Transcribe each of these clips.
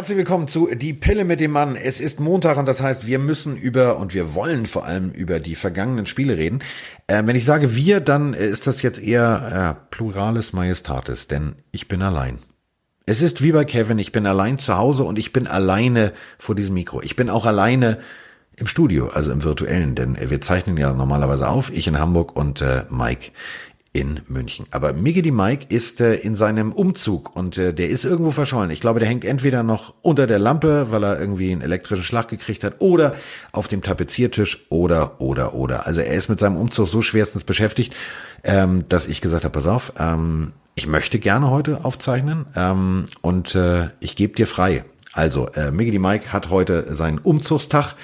Herzlich willkommen zu Die Pille mit dem Mann. Es ist Montag und das heißt, wir müssen über und wir wollen vor allem über die vergangenen Spiele reden. Äh, wenn ich sage wir, dann ist das jetzt eher äh, Pluralis Majestatis, denn ich bin allein. Es ist wie bei Kevin, ich bin allein zu Hause und ich bin alleine vor diesem Mikro. Ich bin auch alleine im Studio, also im virtuellen, denn wir zeichnen ja normalerweise auf, ich in Hamburg und äh, Mike in München. Aber Miggity Mike ist äh, in seinem Umzug und äh, der ist irgendwo verschollen. Ich glaube, der hängt entweder noch unter der Lampe, weil er irgendwie einen elektrischen Schlag gekriegt hat, oder auf dem Tapeziertisch oder, oder, oder. Also er ist mit seinem Umzug so schwerstens beschäftigt, ähm, dass ich gesagt habe, pass auf, ähm, ich möchte gerne heute aufzeichnen ähm, und äh, ich gebe dir frei. Also, äh, Miggity Mike hat heute seinen Umzugstag.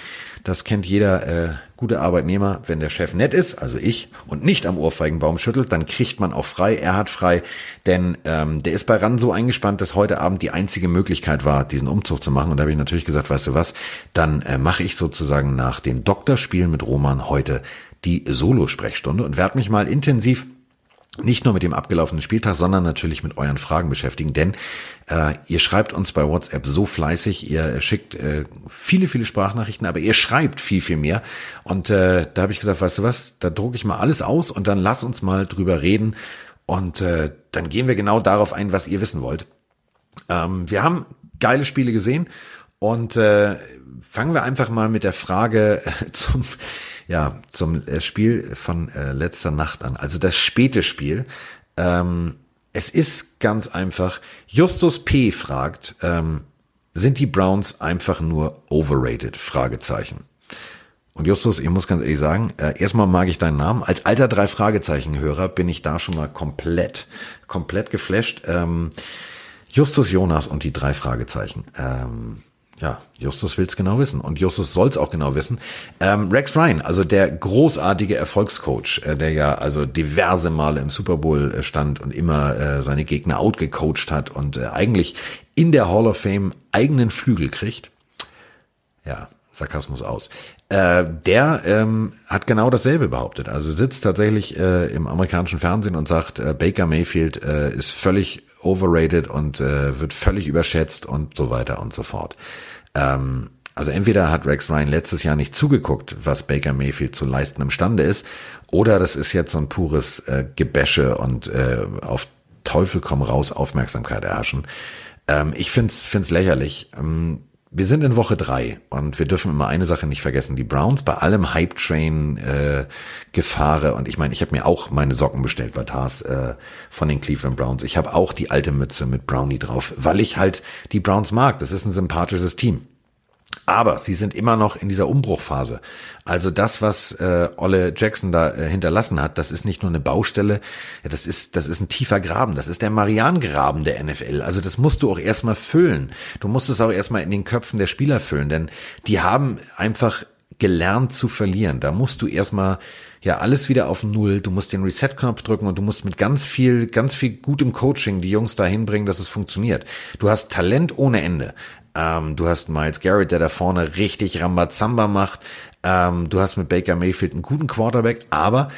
Das kennt jeder äh, gute Arbeitnehmer. Wenn der Chef nett ist, also ich, und nicht am Ohrfeigenbaum schüttelt, dann kriegt man auch frei. Er hat frei, denn ähm, der ist bei RAN so eingespannt, dass heute Abend die einzige Möglichkeit war, diesen Umzug zu machen. Und da habe ich natürlich gesagt, weißt du was, dann äh, mache ich sozusagen nach den Doktorspielen mit Roman heute die Solo-Sprechstunde und werde mich mal intensiv nicht nur mit dem abgelaufenen Spieltag, sondern natürlich mit euren Fragen beschäftigen. Denn äh, ihr schreibt uns bei WhatsApp so fleißig, ihr schickt äh, viele, viele Sprachnachrichten, aber ihr schreibt viel, viel mehr. Und äh, da habe ich gesagt, weißt du was, da drucke ich mal alles aus und dann lass uns mal drüber reden. Und äh, dann gehen wir genau darauf ein, was ihr wissen wollt. Ähm, wir haben geile Spiele gesehen und äh, fangen wir einfach mal mit der Frage zum ja, zum äh, Spiel von äh, letzter Nacht an. Also das späte Spiel. Ähm, es ist ganz einfach. Justus P. fragt, ähm, sind die Browns einfach nur overrated? Fragezeichen. Und Justus, ich muss ganz ehrlich sagen, äh, erstmal mag ich deinen Namen. Als alter drei Fragezeichen-Hörer bin ich da schon mal komplett, komplett geflasht. Ähm, Justus Jonas und die drei Fragezeichen. Ähm, ja, Justus will's genau wissen und Justus soll's auch genau wissen. Ähm, Rex Ryan, also der großartige Erfolgscoach, äh, der ja also diverse Male im Super Bowl äh, stand und immer äh, seine Gegner outgecoacht hat und äh, eigentlich in der Hall of Fame eigenen Flügel kriegt. Ja, Sarkasmus aus. Äh, der ähm, hat genau dasselbe behauptet. Also sitzt tatsächlich äh, im amerikanischen Fernsehen und sagt, äh, Baker Mayfield äh, ist völlig overrated und äh, wird völlig überschätzt und so weiter und so fort. Ähm, also entweder hat Rex Ryan letztes Jahr nicht zugeguckt, was Baker Mayfield zu leisten imstande ist, oder das ist jetzt so ein pures äh, Gebäsche und äh, auf Teufel komm raus Aufmerksamkeit erhaschen. Ähm, ich find's find's lächerlich. Ähm, wir sind in Woche drei und wir dürfen immer eine Sache nicht vergessen. Die Browns bei allem Hype-Train äh, und ich meine, ich habe mir auch meine Socken bestellt bei Tars äh, von den Cleveland Browns. Ich habe auch die alte Mütze mit Brownie drauf, weil ich halt die Browns mag. Das ist ein sympathisches Team. Aber sie sind immer noch in dieser Umbruchphase. Also das, was äh, Olle Jackson da äh, hinterlassen hat, das ist nicht nur eine Baustelle, ja, das ist das ist ein tiefer Graben, das ist der Marianengraben der NFL. Also das musst du auch erstmal füllen. Du musst es auch erstmal in den Köpfen der Spieler füllen, denn die haben einfach gelernt zu verlieren. Da musst du erstmal ja alles wieder auf Null. Du musst den Reset-Knopf drücken und du musst mit ganz viel, ganz viel gutem Coaching die Jungs dahin bringen, dass es funktioniert. Du hast Talent ohne Ende. Ähm, du hast Miles Garrett, der da vorne richtig Rambazamba macht. Ähm, du hast mit Baker Mayfield einen guten Quarterback, aber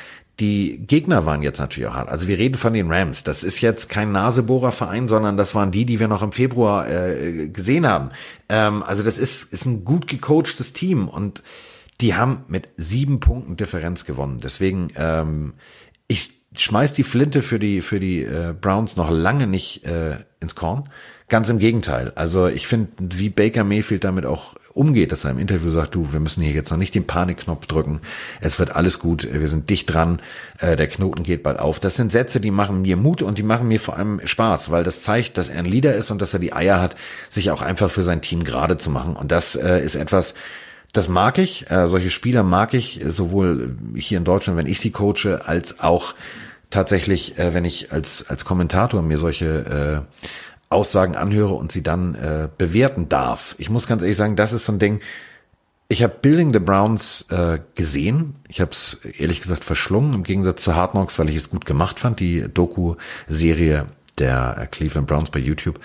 die Gegner waren jetzt natürlich auch hart. Also wir reden von den Rams. Das ist jetzt kein Nasebohrerverein, sondern das waren die, die wir noch im Februar äh, gesehen haben. Ähm, also das ist, ist ein gut gecoachtes Team und die haben mit sieben Punkten Differenz gewonnen. Deswegen, ähm, ich schmeiß die Flinte für die, für die äh, Browns noch lange nicht äh, ins Korn. Ganz im Gegenteil. Also ich finde, wie Baker Mayfield damit auch umgeht, dass er im Interview sagt, du, wir müssen hier jetzt noch nicht den Panikknopf drücken. Es wird alles gut. Wir sind dicht dran. Äh, der Knoten geht bald auf. Das sind Sätze, die machen mir Mut und die machen mir vor allem Spaß, weil das zeigt, dass er ein Leader ist und dass er die Eier hat, sich auch einfach für sein Team gerade zu machen. Und das äh, ist etwas, das mag ich. Äh, solche Spieler mag ich sowohl hier in Deutschland, wenn ich sie coache, als auch tatsächlich, äh, wenn ich als als Kommentator mir solche äh, Aussagen anhöre und sie dann äh, bewerten darf. Ich muss ganz ehrlich sagen, das ist so ein Ding. Ich habe Building the Browns äh, gesehen. Ich habe es ehrlich gesagt verschlungen, im Gegensatz zu Hard Knocks, weil ich es gut gemacht fand, die Doku-Serie der äh, Cleveland Browns bei YouTube.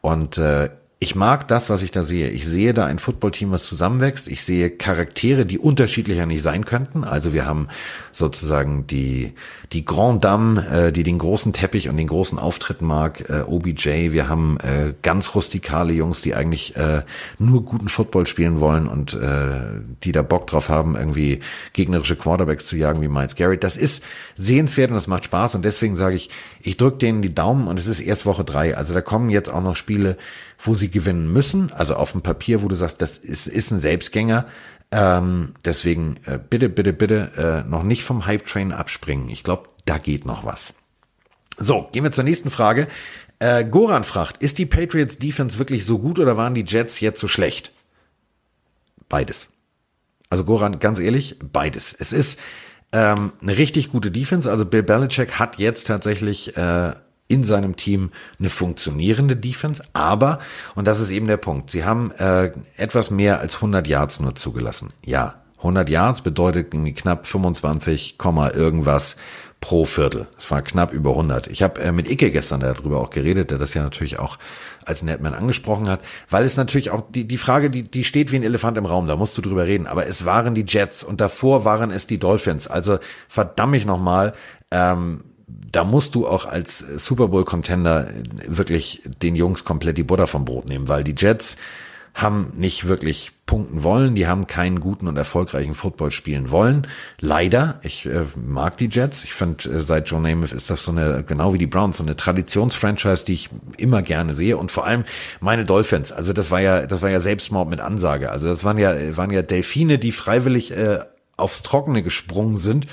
Und äh, ich mag das, was ich da sehe. Ich sehe da ein Footballteam, was zusammenwächst. Ich sehe Charaktere, die unterschiedlicher nicht sein könnten. Also wir haben sozusagen die, die Grand Dame, äh, die den großen Teppich und den großen Auftritt mag, äh, OBJ. Wir haben äh, ganz rustikale Jungs, die eigentlich äh, nur guten Football spielen wollen und äh, die da Bock drauf haben, irgendwie gegnerische Quarterbacks zu jagen wie Miles Garrett. Das ist sehenswert und das macht Spaß und deswegen sage ich, ich drücke denen die Daumen und es ist erst Woche drei. Also da kommen jetzt auch noch Spiele, wo sie gewinnen müssen. Also auf dem Papier, wo du sagst, das ist, ist ein Selbstgänger. Ähm, deswegen äh, bitte, bitte, bitte äh, noch nicht vom Hype-Train abspringen. Ich glaube, da geht noch was. So, gehen wir zur nächsten Frage. Äh, Goran fragt, ist die Patriots Defense wirklich so gut oder waren die Jets jetzt so schlecht? Beides. Also Goran, ganz ehrlich, beides. Es ist ähm, eine richtig gute Defense. Also Bill Belichick hat jetzt tatsächlich äh, in seinem Team eine funktionierende Defense, aber, und das ist eben der Punkt, sie haben äh, etwas mehr als 100 Yards nur zugelassen. Ja, 100 Yards bedeutet knapp 25, irgendwas pro Viertel. Es war knapp über 100. Ich habe äh, mit Icke gestern darüber auch geredet, der das ja natürlich auch als Netman angesprochen hat, weil es natürlich auch die, die Frage, die, die steht wie ein Elefant im Raum, da musst du drüber reden, aber es waren die Jets und davor waren es die Dolphins. Also verdammt mich nochmal, ähm, da musst du auch als Super Bowl Contender wirklich den Jungs komplett die Butter vom Brot nehmen, weil die Jets haben nicht wirklich punkten wollen, die haben keinen guten und erfolgreichen Football spielen wollen. Leider, ich äh, mag die Jets. Ich finde, äh, seit Joe Namath ist das so eine, genau wie die Browns, so eine Traditionsfranchise, die ich immer gerne sehe. Und vor allem meine Dolphins. Also das war ja, das war ja Selbstmord mit Ansage. Also das waren ja, waren ja Delfine, die freiwillig äh, aufs Trockene gesprungen sind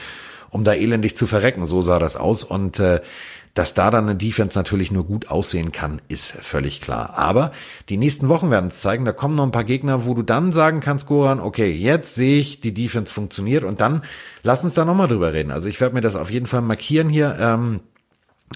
um da elendig zu verrecken. So sah das aus. Und äh, dass da dann eine Defense natürlich nur gut aussehen kann, ist völlig klar. Aber die nächsten Wochen werden es zeigen, da kommen noch ein paar Gegner, wo du dann sagen kannst, Goran, okay, jetzt sehe ich, die Defense funktioniert und dann lass uns da nochmal drüber reden. Also ich werde mir das auf jeden Fall markieren hier. Ähm,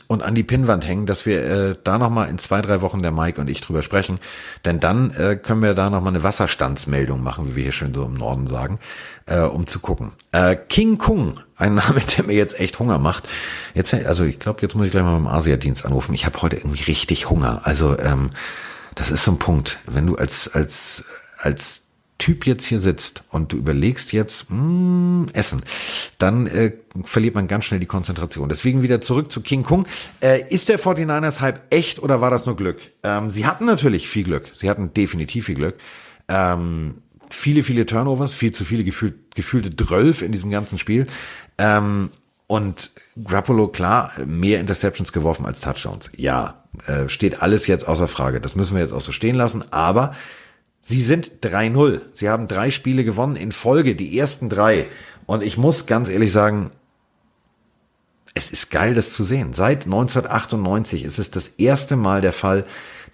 und an die Pinnwand hängen, dass wir äh, da nochmal in zwei, drei Wochen der Mike und ich drüber sprechen. Denn dann äh, können wir da nochmal eine Wasserstandsmeldung machen, wie wir hier schön so im Norden sagen, äh, um zu gucken. Äh, King Kung, ein Name, der mir jetzt echt Hunger macht. Jetzt, also ich glaube, jetzt muss ich gleich mal beim Asiadienst anrufen. Ich habe heute irgendwie richtig Hunger. Also ähm, das ist so ein Punkt. Wenn du als, als, als Typ jetzt hier sitzt und du überlegst jetzt, mh, hm, Essen, dann äh, verliert man ganz schnell die Konzentration. Deswegen wieder zurück zu King Kong. Äh, ist der 49ers Hype echt oder war das nur Glück? Ähm, sie hatten natürlich viel Glück. Sie hatten definitiv viel Glück. Ähm, viele, viele Turnovers, viel zu viele gefühlt, gefühlte Drölf in diesem ganzen Spiel. Ähm, und Grappolo, klar, mehr Interceptions geworfen als Touchdowns. Ja, äh, steht alles jetzt außer Frage. Das müssen wir jetzt auch so stehen lassen. Aber Sie sind 3-0. Sie haben drei Spiele gewonnen in Folge, die ersten drei. Und ich muss ganz ehrlich sagen, es ist geil, das zu sehen. Seit 1998 ist es das erste Mal der Fall,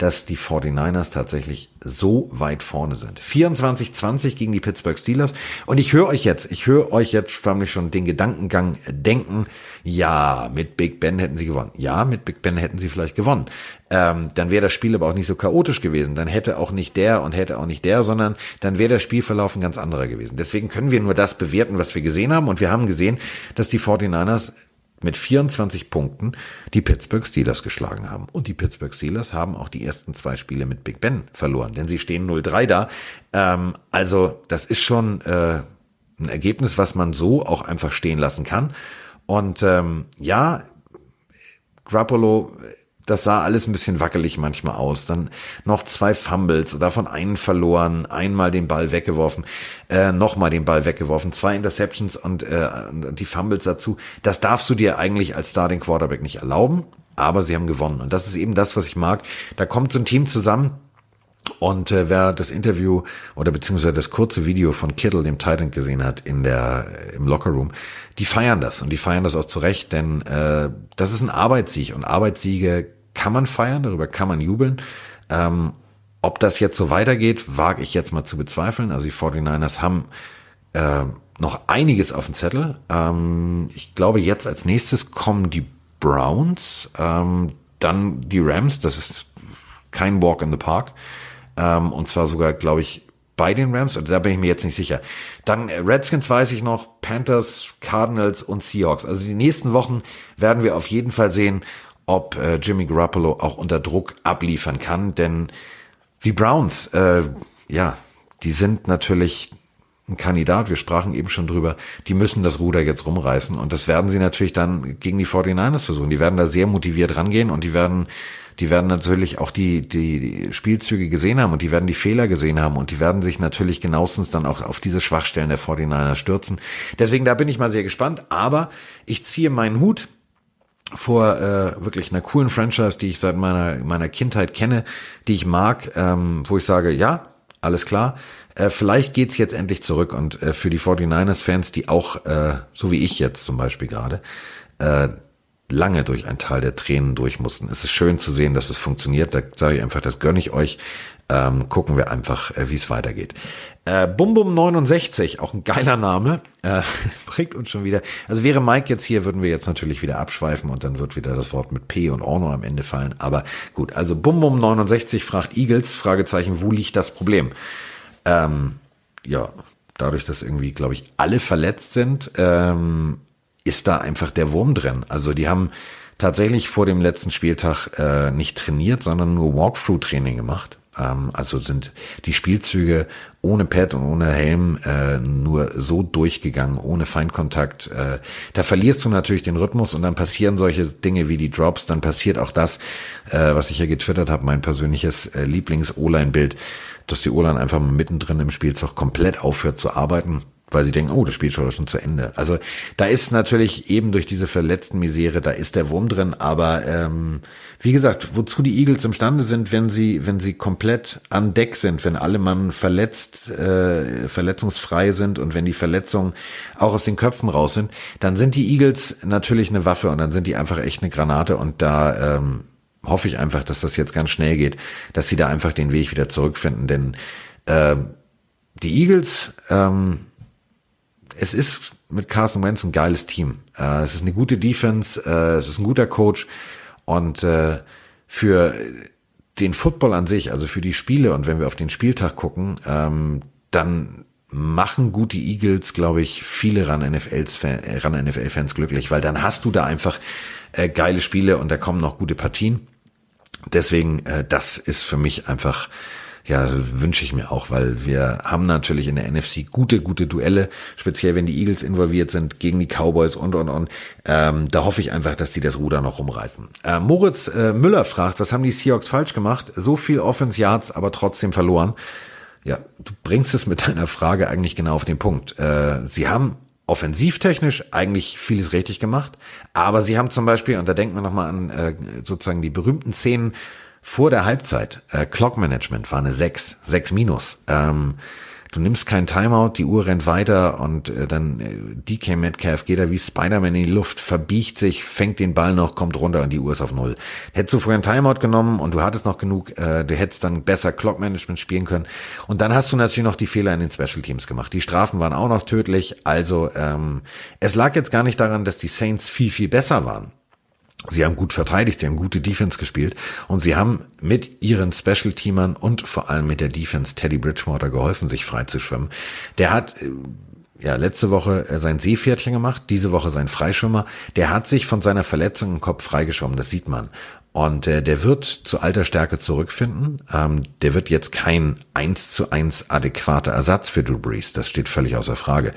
dass die 49ers tatsächlich so weit vorne sind. 24-20 gegen die Pittsburgh Steelers. Und ich höre euch jetzt, ich höre euch jetzt förmlich schon den Gedankengang denken, ja, mit Big Ben hätten sie gewonnen. Ja, mit Big Ben hätten sie vielleicht gewonnen. Ähm, dann wäre das Spiel aber auch nicht so chaotisch gewesen. Dann hätte auch nicht der und hätte auch nicht der, sondern dann wäre der Spielverlauf ein ganz anderer gewesen. Deswegen können wir nur das bewerten, was wir gesehen haben. Und wir haben gesehen, dass die 49ers mit 24 Punkten die Pittsburgh Steelers geschlagen haben. Und die Pittsburgh Steelers haben auch die ersten zwei Spiele mit Big Ben verloren, denn sie stehen 0-3 da. Ähm, also das ist schon äh, ein Ergebnis, was man so auch einfach stehen lassen kann. Und ähm, ja, Grappolo das sah alles ein bisschen wackelig manchmal aus. Dann noch zwei Fumbles, davon einen verloren, einmal den Ball weggeworfen, äh, nochmal den Ball weggeworfen, zwei Interceptions und äh, die Fumbles dazu. Das darfst du dir eigentlich als Starting Quarterback nicht erlauben, aber sie haben gewonnen. Und das ist eben das, was ich mag. Da kommt so ein Team zusammen, und äh, wer das Interview oder beziehungsweise das kurze Video von Kittle, dem Titan, gesehen hat in der im Lockerroom, die feiern das und die feiern das auch zurecht, denn äh, das ist ein Arbeitssieg und Arbeitssiege kann man feiern, darüber kann man jubeln. Ähm, ob das jetzt so weitergeht, wage ich jetzt mal zu bezweifeln. Also die 49ers haben äh, noch einiges auf dem Zettel. Ähm, ich glaube, jetzt als nächstes kommen die Browns, ähm, dann die Rams, das ist kein Walk in the Park. Ähm, und zwar sogar, glaube ich, bei den Rams, da bin ich mir jetzt nicht sicher. Dann äh, Redskins weiß ich noch, Panthers, Cardinals und Seahawks. Also die nächsten Wochen werden wir auf jeden Fall sehen, ob äh, Jimmy Garoppolo auch unter Druck abliefern kann, denn Die Browns, äh, ja, die sind natürlich ein Kandidat, wir sprachen eben schon drüber, die müssen das Ruder jetzt rumreißen und das werden sie natürlich dann gegen die 49ers versuchen. Die werden da sehr motiviert rangehen und die werden die werden natürlich auch die, die, Spielzüge gesehen haben und die werden die Fehler gesehen haben und die werden sich natürlich genauestens dann auch auf diese Schwachstellen der 49ers stürzen. Deswegen, da bin ich mal sehr gespannt, aber ich ziehe meinen Hut vor äh, wirklich einer coolen Franchise, die ich seit meiner, meiner Kindheit kenne, die ich mag, ähm, wo ich sage, ja, alles klar, äh, vielleicht geht's jetzt endlich zurück und äh, für die 49ers-Fans, die auch, äh, so wie ich jetzt zum Beispiel gerade, äh, lange durch ein Tal der Tränen durch mussten. Es ist schön zu sehen, dass es funktioniert. Da sage ich einfach, das gönne ich euch. Ähm, gucken wir einfach, äh, wie es weitergeht. Äh, Bum Bum 69, auch ein geiler Name, äh, bringt uns schon wieder. Also wäre Mike jetzt hier, würden wir jetzt natürlich wieder abschweifen und dann wird wieder das Wort mit P und Orno am Ende fallen. Aber gut, also Bum Bum 69 fragt Eagles, Fragezeichen, wo liegt das Problem? Ähm, ja, dadurch, dass irgendwie, glaube ich, alle verletzt sind, ähm, ist da einfach der Wurm drin. Also die haben tatsächlich vor dem letzten Spieltag äh, nicht trainiert, sondern nur Walkthrough-Training gemacht. Ähm, also sind die Spielzüge ohne Pad und ohne Helm äh, nur so durchgegangen, ohne Feindkontakt. Äh, da verlierst du natürlich den Rhythmus und dann passieren solche Dinge wie die Drops. Dann passiert auch das, äh, was ich ja getwittert habe, mein persönliches äh, Lieblings-O-Line-Bild, dass die O-Line einfach mittendrin im Spielzug komplett aufhört zu arbeiten weil sie denken, oh, das Spiel ist schon zu Ende. Also da ist natürlich eben durch diese verletzten Misere, da ist der Wurm drin, aber ähm, wie gesagt, wozu die Eagles imstande sind, wenn sie, wenn sie komplett an Deck sind, wenn alle Mann verletzt, äh, verletzungsfrei sind und wenn die Verletzungen auch aus den Köpfen raus sind, dann sind die Eagles natürlich eine Waffe und dann sind die einfach echt eine Granate. Und da ähm, hoffe ich einfach, dass das jetzt ganz schnell geht, dass sie da einfach den Weg wieder zurückfinden, denn äh, die Eagles ähm, es ist mit Carson Wentz ein geiles Team. Äh, es ist eine gute Defense, äh, es ist ein guter Coach und äh, für den Football an sich, also für die Spiele und wenn wir auf den Spieltag gucken, ähm, dann machen gute Eagles, glaube ich, viele ran NFL-Fans ran NFL glücklich, weil dann hast du da einfach äh, geile Spiele und da kommen noch gute Partien. Deswegen, äh, das ist für mich einfach ja, wünsche ich mir auch, weil wir haben natürlich in der NFC gute, gute Duelle, speziell wenn die Eagles involviert sind gegen die Cowboys und und und. Ähm, da hoffe ich einfach, dass die das Ruder noch rumreißen. Äh, Moritz äh, Müller fragt, was haben die Seahawks falsch gemacht? So viel Offense Yards, aber trotzdem verloren. Ja, du bringst es mit deiner Frage eigentlich genau auf den Punkt. Äh, sie haben offensivtechnisch eigentlich vieles richtig gemacht, aber sie haben zum Beispiel, und da denken wir nochmal an äh, sozusagen die berühmten Szenen vor der Halbzeit, äh, Clock Management war eine 6, 6 minus. Ähm, du nimmst kein Timeout, die Uhr rennt weiter und äh, dann äh, DK Metcalf geht da wie Spider-Man in die Luft, verbiegt sich, fängt den Ball noch, kommt runter und die Uhr ist auf Null. Hättest du vorher ein Timeout genommen und du hattest noch genug, äh, du hättest dann besser Clock Management spielen können. Und dann hast du natürlich noch die Fehler in den Special Teams gemacht. Die Strafen waren auch noch tödlich. Also ähm, es lag jetzt gar nicht daran, dass die Saints viel, viel besser waren. Sie haben gut verteidigt, sie haben gute Defense gespielt und sie haben mit ihren Special-Teamern und vor allem mit der Defense Teddy Bridgewater geholfen, sich frei zu schwimmen. Der hat äh, ja letzte Woche äh, sein Seepferdchen gemacht, diese Woche sein Freischwimmer. Der hat sich von seiner Verletzung im Kopf freigeschwommen, das sieht man. Und äh, der wird zu alter Stärke zurückfinden. Ähm, der wird jetzt kein eins zu eins adäquater Ersatz für Drew Brees. Das steht völlig außer Frage.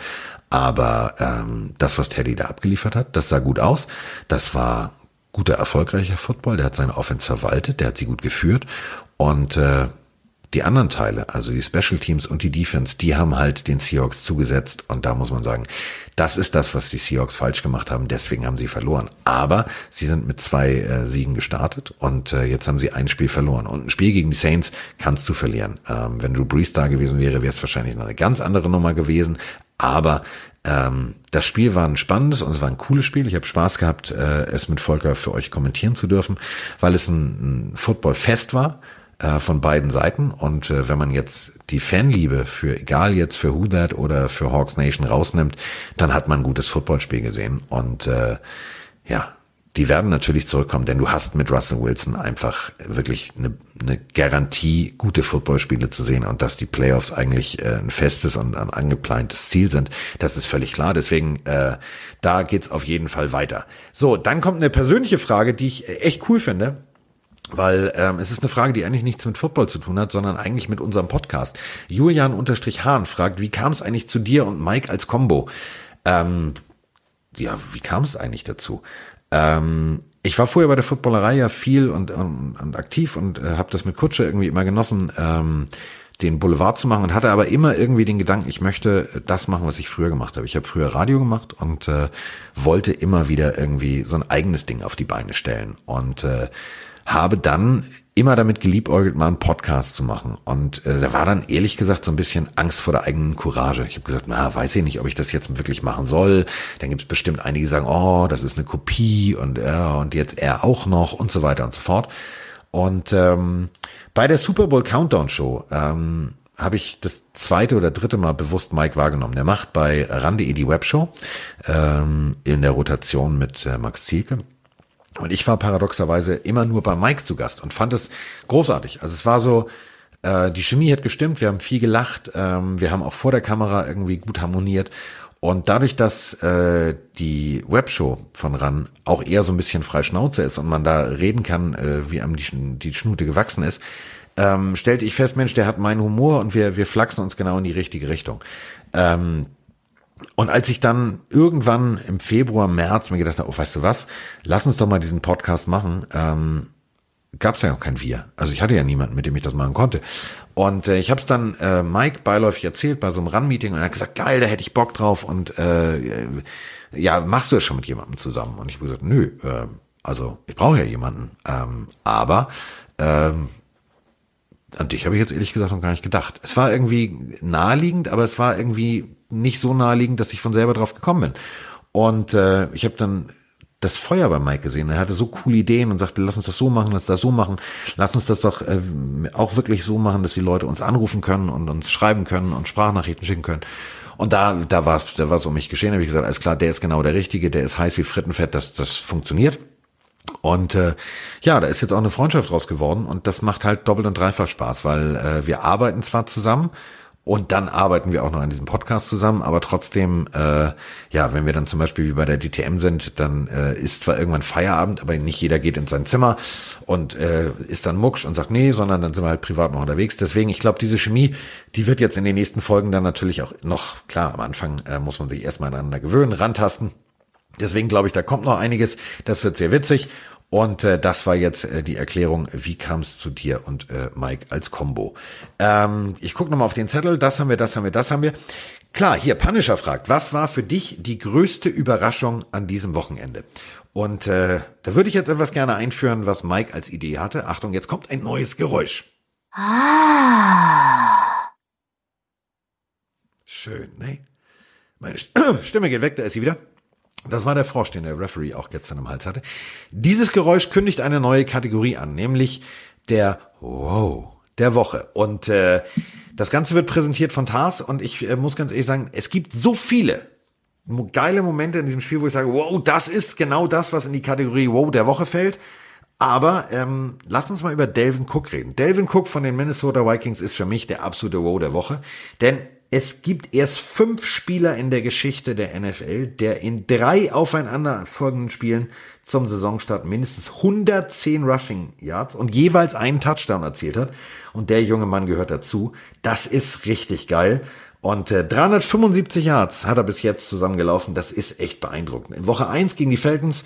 Aber ähm, das, was Teddy da abgeliefert hat, das sah gut aus. Das war guter, erfolgreicher Football. Der hat seine Offense verwaltet, der hat sie gut geführt. Und äh, die anderen Teile, also die Special Teams und die Defense, die haben halt den Seahawks zugesetzt. Und da muss man sagen, das ist das, was die Seahawks falsch gemacht haben. Deswegen haben sie verloren. Aber sie sind mit zwei äh, Siegen gestartet und äh, jetzt haben sie ein Spiel verloren. Und ein Spiel gegen die Saints kannst du verlieren. Ähm, wenn Drew Brees da gewesen wäre, wäre es wahrscheinlich noch eine ganz andere Nummer gewesen. Aber ähm, das Spiel war ein spannendes und es war ein cooles Spiel. Ich habe Spaß gehabt, äh, es mit Volker für euch kommentieren zu dürfen, weil es ein, ein Footballfest war äh, von beiden Seiten. Und äh, wenn man jetzt die Fanliebe für, egal jetzt für Who That oder für Hawks Nation rausnimmt, dann hat man ein gutes Footballspiel gesehen. Und äh, ja, die werden natürlich zurückkommen, denn du hast mit Russell Wilson einfach wirklich eine, eine Garantie, gute Footballspiele zu sehen und dass die Playoffs eigentlich äh, ein festes und ein angeplantes Ziel sind, das ist völlig klar. Deswegen, äh, da geht's auf jeden Fall weiter. So, dann kommt eine persönliche Frage, die ich echt cool finde. weil ähm, es ist eine Frage, die eigentlich nichts mit Football zu tun hat, sondern eigentlich mit unserem Podcast. Julian-Hahn fragt, wie kam es eigentlich zu dir und Mike als Combo? Ähm, ja, wie kam es eigentlich dazu? Ähm, ich war vorher bei der Footballerei ja viel und, und, und aktiv und äh, habe das mit Kutsche irgendwie immer genossen, ähm, den Boulevard zu machen und hatte aber immer irgendwie den Gedanken, ich möchte das machen, was ich früher gemacht habe. Ich habe früher Radio gemacht und äh, wollte immer wieder irgendwie so ein eigenes Ding auf die Beine stellen und äh, habe dann immer damit geliebäugelt, mal einen Podcast zu machen. Und äh, da war dann ehrlich gesagt so ein bisschen Angst vor der eigenen Courage. Ich habe gesagt, na, weiß ich nicht, ob ich das jetzt wirklich machen soll. Dann gibt es bestimmt einige, die sagen, oh, das ist eine Kopie und ja, und jetzt er auch noch und so weiter und so fort. Und ähm, bei der Super Bowl Countdown Show ähm, habe ich das zweite oder dritte Mal bewusst Mike wahrgenommen. Der macht bei Rande die Webshow ähm, in der Rotation mit äh, Max Zielke. Und ich war paradoxerweise immer nur bei Mike zu Gast und fand es großartig. Also es war so, äh, die Chemie hat gestimmt, wir haben viel gelacht, ähm, wir haben auch vor der Kamera irgendwie gut harmoniert. Und dadurch, dass äh, die Webshow von RAN auch eher so ein bisschen frei Schnauze ist und man da reden kann, äh, wie einem die, die Schnute gewachsen ist, ähm, stellte ich fest, Mensch, der hat meinen Humor und wir, wir flachsen uns genau in die richtige Richtung. Ähm, und als ich dann irgendwann im Februar, März mir gedacht habe, oh, weißt du was, lass uns doch mal diesen Podcast machen, ähm, gab es ja noch kein Wir. Also ich hatte ja niemanden, mit dem ich das machen konnte. Und äh, ich habe es dann äh, Mike beiläufig erzählt bei so einem Run-Meeting und er hat gesagt, geil, da hätte ich Bock drauf und äh, ja, machst du das schon mit jemandem zusammen? Und ich habe gesagt, nö, äh, also ich brauche ja jemanden. Ähm, aber ähm, an dich habe ich jetzt ehrlich gesagt noch gar nicht gedacht. Es war irgendwie naheliegend, aber es war irgendwie nicht so naheliegend, dass ich von selber drauf gekommen bin. Und äh, ich habe dann das Feuer bei Mike gesehen. Er hatte so coole Ideen und sagte, lass uns das so machen, lass das so machen, lass uns das doch äh, auch wirklich so machen, dass die Leute uns anrufen können und uns schreiben können und Sprachnachrichten schicken können. Und da, da war es, da war es um mich geschehen. Da habe ich gesagt, alles klar, der ist genau der Richtige, der ist heiß wie Frittenfett, das, das funktioniert. Und äh, ja, da ist jetzt auch eine Freundschaft raus geworden und das macht halt doppelt und dreifach Spaß, weil äh, wir arbeiten zwar zusammen, und dann arbeiten wir auch noch an diesem Podcast zusammen, aber trotzdem, äh, ja, wenn wir dann zum Beispiel wie bei der DTM sind, dann äh, ist zwar irgendwann Feierabend, aber nicht jeder geht in sein Zimmer und äh, ist dann mucksch und sagt nee, sondern dann sind wir halt privat noch unterwegs. Deswegen, ich glaube, diese Chemie, die wird jetzt in den nächsten Folgen dann natürlich auch noch, klar, am Anfang äh, muss man sich erstmal aneinander gewöhnen, rantasten. Deswegen glaube ich, da kommt noch einiges. Das wird sehr witzig. Und äh, das war jetzt äh, die Erklärung, wie kam es zu dir und äh, Mike als Combo. Ähm, ich gucke nochmal auf den Zettel, das haben wir, das haben wir, das haben wir. Klar, hier, Punisher fragt, was war für dich die größte Überraschung an diesem Wochenende? Und äh, da würde ich jetzt etwas gerne einführen, was Mike als Idee hatte. Achtung, jetzt kommt ein neues Geräusch. Ah. Schön, ne? Meine Stimme geht weg, da ist sie wieder. Das war der Frosch, den der Referee auch gestern im Hals hatte. Dieses Geräusch kündigt eine neue Kategorie an, nämlich der Wow der Woche. Und äh, das Ganze wird präsentiert von Tars und ich äh, muss ganz ehrlich sagen, es gibt so viele geile Momente in diesem Spiel, wo ich sage, wow, das ist genau das, was in die Kategorie Wow der Woche fällt. Aber ähm, lass uns mal über Delvin Cook reden. Delvin Cook von den Minnesota Vikings ist für mich der absolute Wow der Woche, denn es gibt erst fünf Spieler in der Geschichte der NFL, der in drei aufeinanderfolgenden Spielen zum Saisonstart mindestens 110 Rushing Yards und jeweils einen Touchdown erzielt hat. Und der junge Mann gehört dazu. Das ist richtig geil. Und äh, 375 Yards hat er bis jetzt zusammengelaufen. Das ist echt beeindruckend. In Woche 1 gegen die Falcons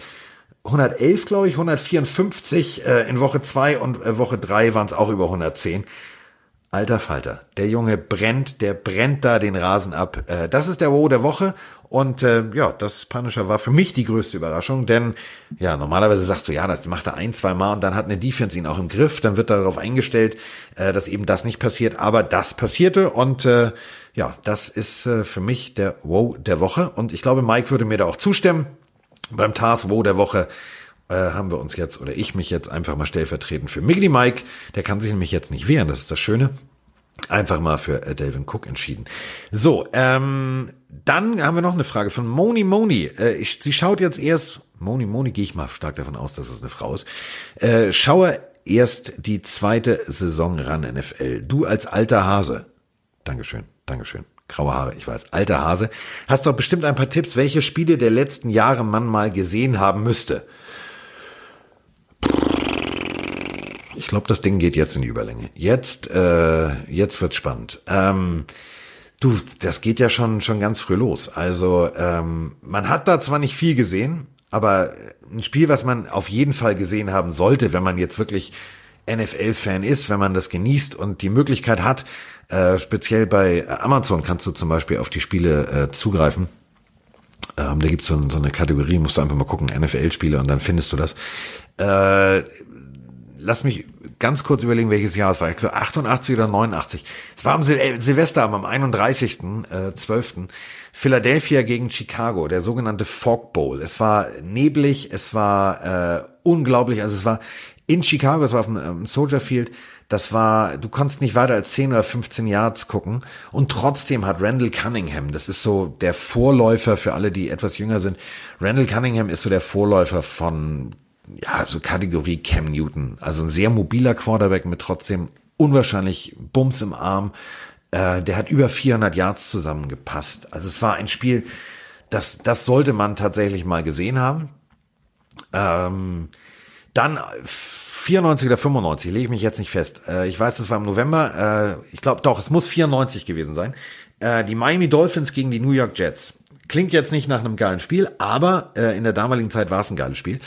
111, glaube ich, 154. Äh, in Woche 2 und äh, Woche 3 waren es auch über 110. Alter Falter, der Junge brennt, der brennt da den Rasen ab. Äh, das ist der Wow der Woche. Und äh, ja, das Punisher war für mich die größte Überraschung, denn ja, normalerweise sagst du, ja, das macht er ein, zwei Mal und dann hat eine Defense ihn auch im Griff, dann wird darauf eingestellt, äh, dass eben das nicht passiert, aber das passierte und äh, ja, das ist äh, für mich der Wow der Woche. Und ich glaube, Mike würde mir da auch zustimmen. Beim TARS Wow der Woche äh, haben wir uns jetzt oder ich mich jetzt einfach mal stellvertretend für Miggity Mike, der kann sich nämlich jetzt nicht wehren, das ist das Schöne, einfach mal für äh, Delvin Cook entschieden. So, ähm, dann haben wir noch eine Frage von Moni Moni. Äh, ich, sie schaut jetzt erst, Moni Moni, gehe ich mal stark davon aus, dass es eine Frau ist. Äh, schaue erst die zweite Saison ran NFL. Du als alter Hase. Dankeschön, Dankeschön. Graue Haare, ich weiß. Alter Hase. Hast doch bestimmt ein paar Tipps, welche Spiele der letzten Jahre man mal gesehen haben müsste. Ich glaube, das Ding geht jetzt in die Überlänge. Jetzt, äh, jetzt wird's spannend. Ähm, du, das geht ja schon schon ganz früh los. Also ähm, man hat da zwar nicht viel gesehen, aber ein Spiel, was man auf jeden Fall gesehen haben sollte, wenn man jetzt wirklich NFL-Fan ist, wenn man das genießt und die Möglichkeit hat, äh, speziell bei Amazon kannst du zum Beispiel auf die Spiele äh, zugreifen. Ähm, da gibt's so, so eine Kategorie, musst du einfach mal gucken, NFL-Spiele und dann findest du das. Äh, lass mich ganz kurz überlegen, welches Jahr es war. Ich glaube 88 oder 89. Es war am Sil äh, Silvesterabend, am 31.12. Äh, Philadelphia gegen Chicago, der sogenannte Fog Bowl. Es war neblig, es war äh, unglaublich, also es war in Chicago, es war auf dem ähm, Soldier Field, das war, du konntest nicht weiter als 10 oder 15 Yards gucken und trotzdem hat Randall Cunningham, das ist so der Vorläufer für alle, die etwas jünger sind, Randall Cunningham ist so der Vorläufer von ja, so Kategorie Cam Newton. Also ein sehr mobiler Quarterback mit trotzdem unwahrscheinlich Bums im Arm. Äh, der hat über 400 Yards zusammengepasst. Also es war ein Spiel, das, das sollte man tatsächlich mal gesehen haben. Ähm, dann 94 oder 95, lege ich mich jetzt nicht fest. Äh, ich weiß, das war im November. Äh, ich glaube doch, es muss 94 gewesen sein. Äh, die Miami Dolphins gegen die New York Jets. Klingt jetzt nicht nach einem geilen Spiel, aber äh, in der damaligen Zeit war es ein geiles Spiel.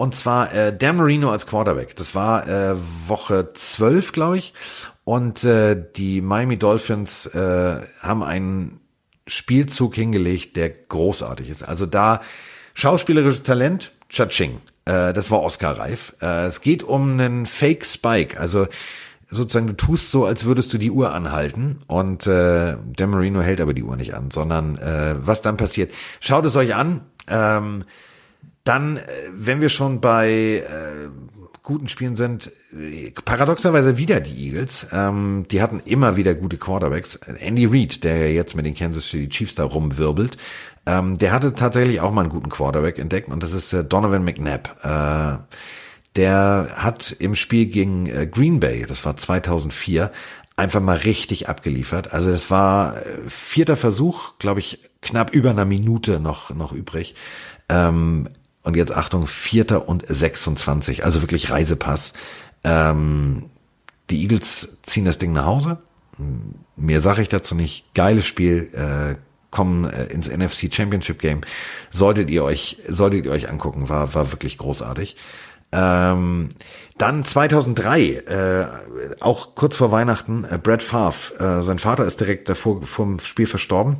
Und zwar äh, Dan Marino als Quarterback. Das war äh, Woche 12, glaube ich. Und äh, die Miami Dolphins äh, haben einen Spielzug hingelegt, der großartig ist. Also da schauspielerisches Talent, Cha-Ching. Äh, das war Oscar-reif. Äh, es geht um einen Fake Spike. Also sozusagen, du tust so, als würdest du die Uhr anhalten und äh, Dan Marino hält aber die Uhr nicht an, sondern äh, was dann passiert. Schaut es euch an. Ähm, dann, äh, wenn wir schon bei äh, guten Spielen sind, äh, paradoxerweise wieder die Eagles. Ähm, die hatten immer wieder gute Quarterbacks. Andy Reid, der jetzt mit den Kansas City Chiefs da rumwirbelt, ähm, der hatte tatsächlich auch mal einen guten Quarterback entdeckt und das ist äh, Donovan McNabb. Äh, der hat im Spiel gegen äh, Green Bay, das war 2004, einfach mal richtig abgeliefert. Also das war äh, vierter Versuch, glaube ich, knapp über einer Minute noch noch übrig. Ähm, und jetzt Achtung, Vierter und 26, also wirklich Reisepass. Ähm, die Eagles ziehen das Ding nach Hause. Mehr sage ich dazu nicht. Geiles Spiel. Äh, kommen äh, ins NFC Championship Game. Solltet ihr euch, solltet ihr euch angucken, war, war wirklich großartig. Ähm, dann 2003, äh, auch kurz vor Weihnachten, äh, Brad Favre, äh, sein Vater ist direkt davor vom Spiel verstorben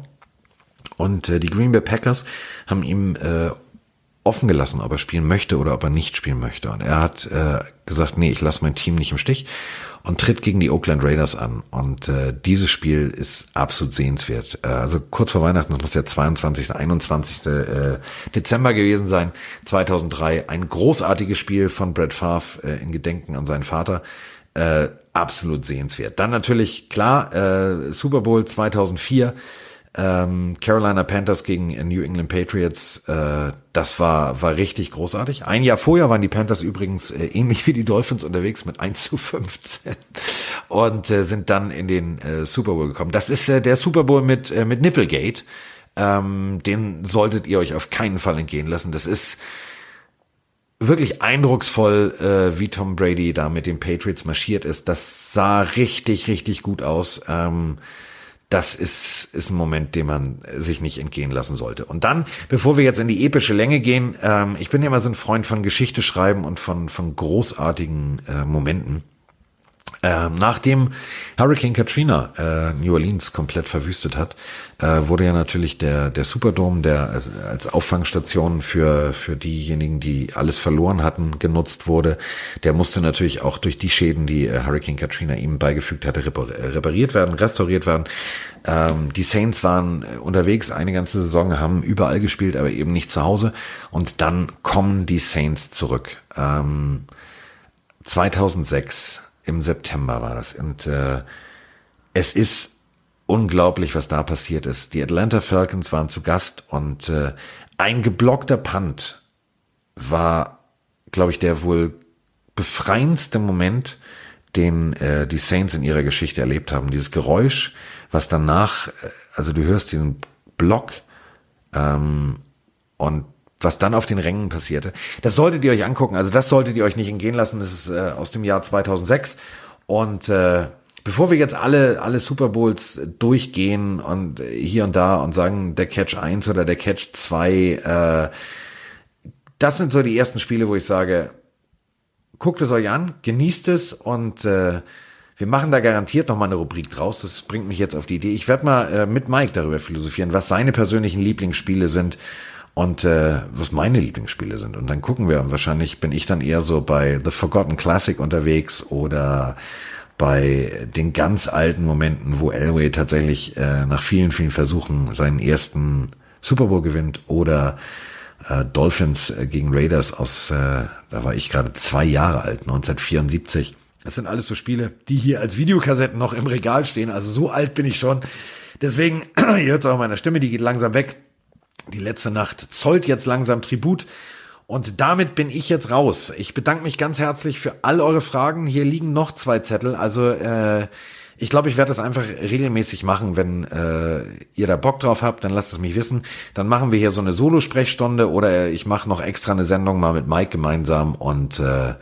und äh, die Green Bay Packers haben ihm äh, offen gelassen, ob er spielen möchte oder ob er nicht spielen möchte. Und er hat äh, gesagt, nee, ich lasse mein Team nicht im Stich und tritt gegen die Oakland Raiders an. Und äh, dieses Spiel ist absolut sehenswert. Äh, also kurz vor Weihnachten, das muss der 22., 21. Äh, Dezember gewesen sein, 2003. Ein großartiges Spiel von Brad Favre äh, in Gedenken an seinen Vater. Äh, absolut sehenswert. Dann natürlich, klar, äh, Super Bowl 2004 ähm, Carolina Panthers gegen New England Patriots, äh, das war, war richtig großartig. Ein Jahr vorher waren die Panthers übrigens äh, ähnlich wie die Dolphins unterwegs mit 1 zu 15 und äh, sind dann in den äh, Super Bowl gekommen. Das ist äh, der Super Bowl mit, äh, mit Nipplegate. Ähm, den solltet ihr euch auf keinen Fall entgehen lassen. Das ist wirklich eindrucksvoll, wie Tom Brady da mit den Patriots marschiert ist. Das sah richtig, richtig gut aus. Ähm, das ist, ist ein Moment, den man sich nicht entgehen lassen sollte. Und dann, bevor wir jetzt in die epische Länge gehen, ähm, ich bin ja immer so ein Freund von Geschichte schreiben und von, von großartigen äh, Momenten. Ähm, nachdem Hurricane Katrina äh, New Orleans komplett verwüstet hat, äh, wurde ja natürlich der, der Superdome, der als, als Auffangstation für, für diejenigen, die alles verloren hatten, genutzt wurde. Der musste natürlich auch durch die Schäden, die äh, Hurricane Katrina ihm beigefügt hatte, repariert werden, restauriert werden. Ähm, die Saints waren äh, unterwegs eine ganze Saison, haben überall gespielt, aber eben nicht zu Hause. Und dann kommen die Saints zurück. Ähm, 2006 im September war das. Und äh, es ist unglaublich, was da passiert ist. Die Atlanta Falcons waren zu Gast und äh, ein geblockter Punt war, glaube ich, der wohl befreiendste Moment, den äh, die Saints in ihrer Geschichte erlebt haben. Dieses Geräusch, was danach, äh, also du hörst diesen Block ähm, und was dann auf den Rängen passierte. Das solltet ihr euch angucken. Also das solltet ihr euch nicht entgehen lassen. Das ist äh, aus dem Jahr 2006. Und äh, bevor wir jetzt alle, alle Super Bowls durchgehen und hier und da und sagen, der Catch 1 oder der Catch 2, äh, das sind so die ersten Spiele, wo ich sage, guckt es euch an, genießt es und äh, wir machen da garantiert noch mal eine Rubrik draus. Das bringt mich jetzt auf die Idee. Ich werde mal äh, mit Mike darüber philosophieren, was seine persönlichen Lieblingsspiele sind und äh, was meine Lieblingsspiele sind. Und dann gucken wir. Wahrscheinlich bin ich dann eher so bei The Forgotten Classic unterwegs oder bei den ganz alten Momenten, wo Elway tatsächlich äh, nach vielen, vielen Versuchen seinen ersten Super Bowl gewinnt oder äh, Dolphins äh, gegen Raiders aus, äh, da war ich gerade zwei Jahre alt, 1974. Das sind alles so Spiele, die hier als Videokassetten noch im Regal stehen. Also so alt bin ich schon. Deswegen, ihr hört es auch meiner Stimme, die geht langsam weg. Die letzte Nacht zollt jetzt langsam Tribut. Und damit bin ich jetzt raus. Ich bedanke mich ganz herzlich für all eure Fragen. Hier liegen noch zwei Zettel. Also äh, ich glaube, ich werde das einfach regelmäßig machen. Wenn äh, ihr da Bock drauf habt, dann lasst es mich wissen. Dann machen wir hier so eine Solo-Sprechstunde oder ich mache noch extra eine Sendung mal mit Mike gemeinsam. Und äh,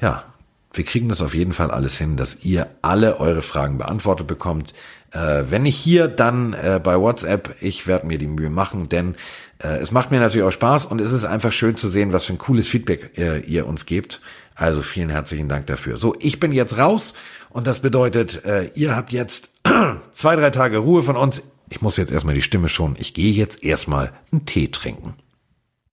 ja, wir kriegen das auf jeden Fall alles hin, dass ihr alle eure Fragen beantwortet bekommt. Äh, wenn nicht hier, dann äh, bei WhatsApp. Ich werde mir die Mühe machen, denn äh, es macht mir natürlich auch Spaß und es ist einfach schön zu sehen, was für ein cooles Feedback äh, ihr uns gebt. Also vielen herzlichen Dank dafür. So, ich bin jetzt raus und das bedeutet, äh, ihr habt jetzt zwei, drei Tage Ruhe von uns. Ich muss jetzt erstmal die Stimme schon. Ich gehe jetzt erstmal einen Tee trinken.